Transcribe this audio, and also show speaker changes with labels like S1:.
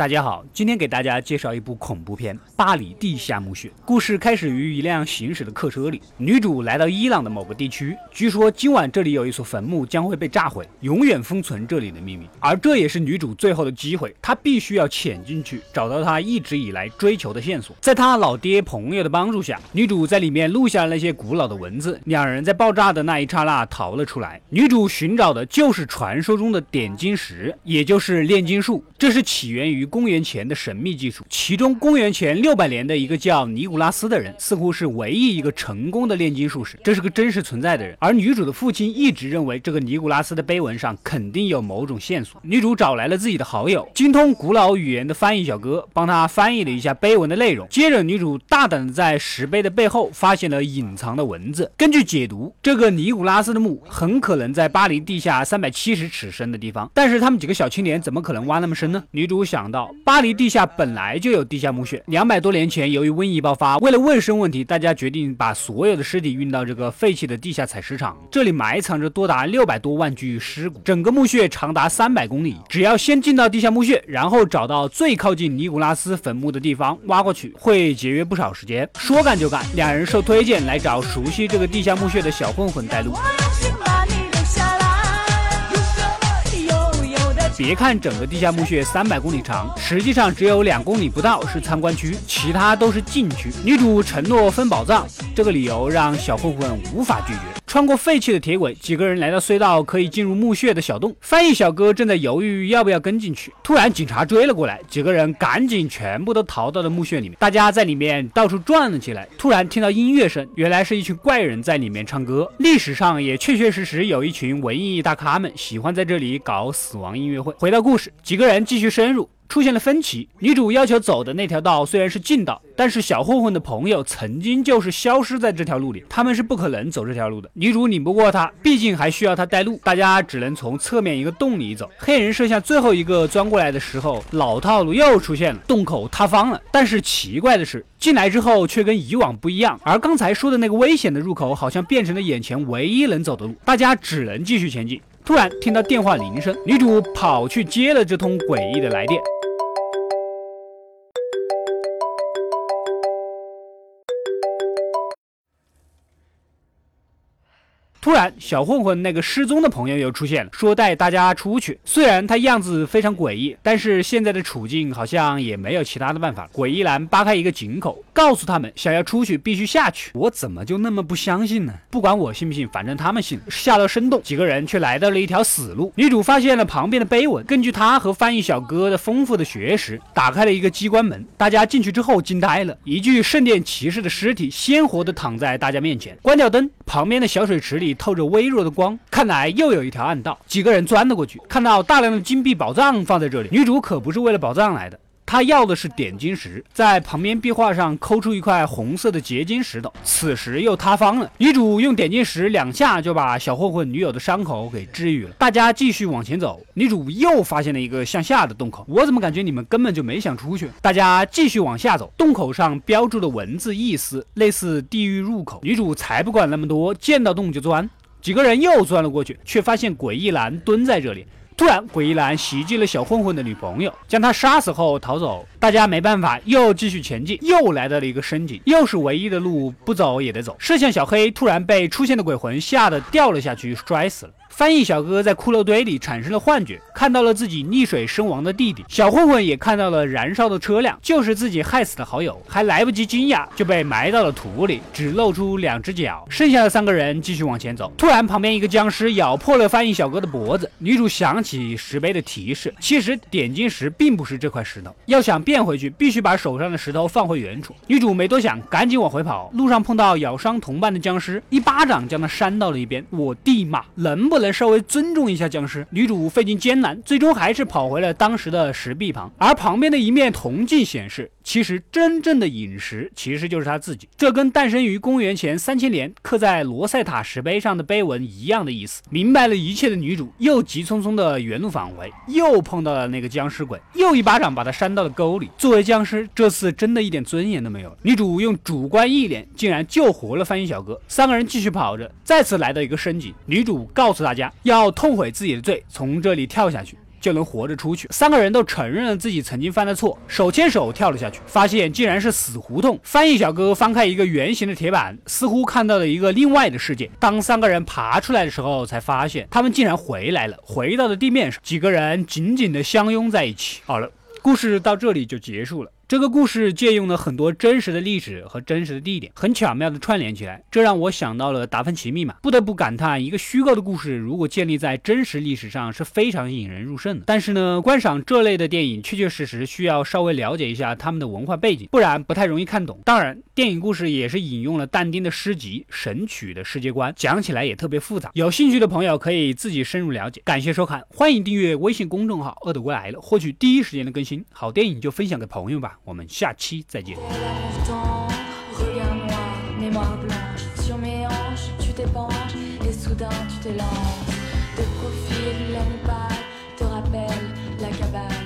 S1: 大家好，今天给大家介绍一部恐怖片《巴黎地下墓穴》。故事开始于一辆行驶的客车里，女主来到伊朗的某个地区，据说今晚这里有一所坟墓将会被炸毁，永远封存这里的秘密。而这也是女主最后的机会，她必须要潜进去，找到她一直以来追求的线索。在她老爹朋友的帮助下，女主在里面录下了那些古老的文字。两人在爆炸的那一刹那逃了出来。女主寻找的就是传说中的点金石，也就是炼金术。这是起源于。公元前的神秘技术，其中公元前六百年的一个叫尼古拉斯的人，似乎是唯一一个成功的炼金术士，这是个真实存在的人。而女主的父亲一直认为这个尼古拉斯的碑文上肯定有某种线索。女主找来了自己的好友，精通古老语言的翻译小哥，帮她翻译了一下碑文的内容。接着，女主大胆的在石碑的背后发现了隐藏的文字。根据解读，这个尼古拉斯的墓很可能在巴黎地下三百七十尺深的地方。但是他们几个小青年怎么可能挖那么深呢？女主想到。巴黎地下本来就有地下墓穴。两百多年前，由于瘟疫爆发，为了卫生问题，大家决定把所有的尸体运到这个废弃的地下采石场。这里埋藏着多达六百多万具尸骨，整个墓穴长达三百公里。只要先进到地下墓穴，然后找到最靠近尼古拉斯坟墓的地方挖过去，会节约不少时间。说干就干，两人受推荐来找熟悉这个地下墓穴的小混混带路。别看整个地下墓穴三百公里长，实际上只有两公里不到是参观区，其他都是禁区。女主承诺分宝藏，这个理由让小混混无法拒绝。穿过废弃的铁轨，几个人来到隧道可以进入墓穴的小洞。翻译小哥正在犹豫要不要跟进去，突然警察追了过来，几个人赶紧全部都逃到了墓穴里面。大家在里面到处转了起来，突然听到音乐声，原来是一群怪人在里面唱歌。历史上也确确实实有一群文艺大咖们喜欢在这里搞死亡音乐会。回到故事，几个人继续深入。出现了分歧，女主要求走的那条道虽然是近道，但是小混混的朋友曾经就是消失在这条路里，他们是不可能走这条路的。女主拧不过他，毕竟还需要他带路，大家只能从侧面一个洞里走。黑人射下最后一个钻过来的时候，老套路又出现了，洞口塌方了。但是奇怪的是，进来之后却跟以往不一样，而刚才说的那个危险的入口好像变成了眼前唯一能走的路，大家只能继续前进。突然听到电话铃声，女主跑去接了这通诡异的来电。突然，小混混那个失踪的朋友又出现了，说带大家出去。虽然他样子非常诡异，但是现在的处境好像也没有其他的办法了。诡异男扒开一个井口，告诉他们，想要出去必须下去。我怎么就那么不相信呢？不管我信不信，反正他们信。下到深洞，几个人却来到了一条死路。女主发现了旁边的碑文，根据她和翻译小哥的丰富的学识，打开了一个机关门。大家进去之后惊呆了，一具圣殿骑士的尸体鲜活的躺在大家面前。关掉灯，旁边的小水池里。透着微弱的光，看来又有一条暗道。几个人钻了过去，看到大量的金币宝藏放在这里。女主可不是为了宝藏来的。他要的是点金石，在旁边壁画上抠出一块红色的结晶石头，此时又塌方了。女主用点金石两下就把小混混女友的伤口给治愈了。大家继续往前走，女主又发现了一个向下的洞口。我怎么感觉你们根本就没想出去？大家继续往下走，洞口上标注的文字意思类似地狱入口。女主才不管那么多，见到洞就钻。几个人又钻了过去，却发现诡异男蹲在这里。突然，诡异男袭击了小混混的女朋友，将他杀死后逃走。大家没办法，又继续前进，又来到了一个深井，又是唯一的路，不走也得走。摄像小黑突然被出现的鬼魂吓得掉了下去，摔死了。翻译小哥在骷髅堆里产生了幻觉，看到了自己溺水身亡的弟弟。小混混也看到了燃烧的车辆，就是自己害死的好友，还来不及惊讶就被埋到了土里，只露出两只脚。剩下的三个人继续往前走，突然旁边一个僵尸咬破了翻译小哥的脖子。女主想起起石碑的提示，其实点金石并不是这块石头，要想变回去，必须把手上的石头放回原处。女主没多想，赶紧往回跑。路上碰到咬伤同伴的僵尸，一巴掌将他扇到了一边。我弟妈，能不能？稍微尊重一下僵尸，女主费尽艰难，最终还是跑回了当时的石壁旁。而旁边的一面铜镜显示，其实真正的陨石其实就是她自己。这跟诞生于公元前三千年刻在罗塞塔石碑上的碑文一样的意思。明白了一切的女主又急匆匆的原路返回，又碰到了那个僵尸鬼，又一巴掌把他扇到了沟里。作为僵尸，这次真的一点尊严都没有了。女主用主观意念竟然救活了翻译小哥。三个人继续跑着，再次来到一个深井。女主告诉大家。要痛悔自己的罪，从这里跳下去。就能活着出去。三个人都承认了自己曾经犯的错，手牵手跳了下去，发现竟然是死胡同。翻译小哥翻开一个圆形的铁板，似乎看到了一个另外的世界。当三个人爬出来的时候，才发现他们竟然回来了，回到了地面上。几个人紧紧的相拥在一起。好了，故事到这里就结束了。这个故事借用了很多真实的历史和真实的地点，很巧妙的串联起来，这让我想到了《达芬奇密码》。不得不感叹，一个虚构的故事如果建立在真实历史上，是非常引人入胜的。但是呢，观赏这类的电影，确确实实需要稍微了解一下他们的文化背景，不然不太容易看懂。当然，电影故事也是引用了但丁的诗集《神曲》的世界观，讲起来也特别复杂。有兴趣的朋友可以自己深入了解。感谢收看，欢迎订阅微信公众号“恶的归来了”，获取第一时间的更新。好电影就分享给朋友吧。我们下期 voit au
S2: montage, regarde-moi, mémoire blanche sur mes hanches, tu t'épanche, et soudain tu te lances, te confier, la roue pare, te rappelle la cabane.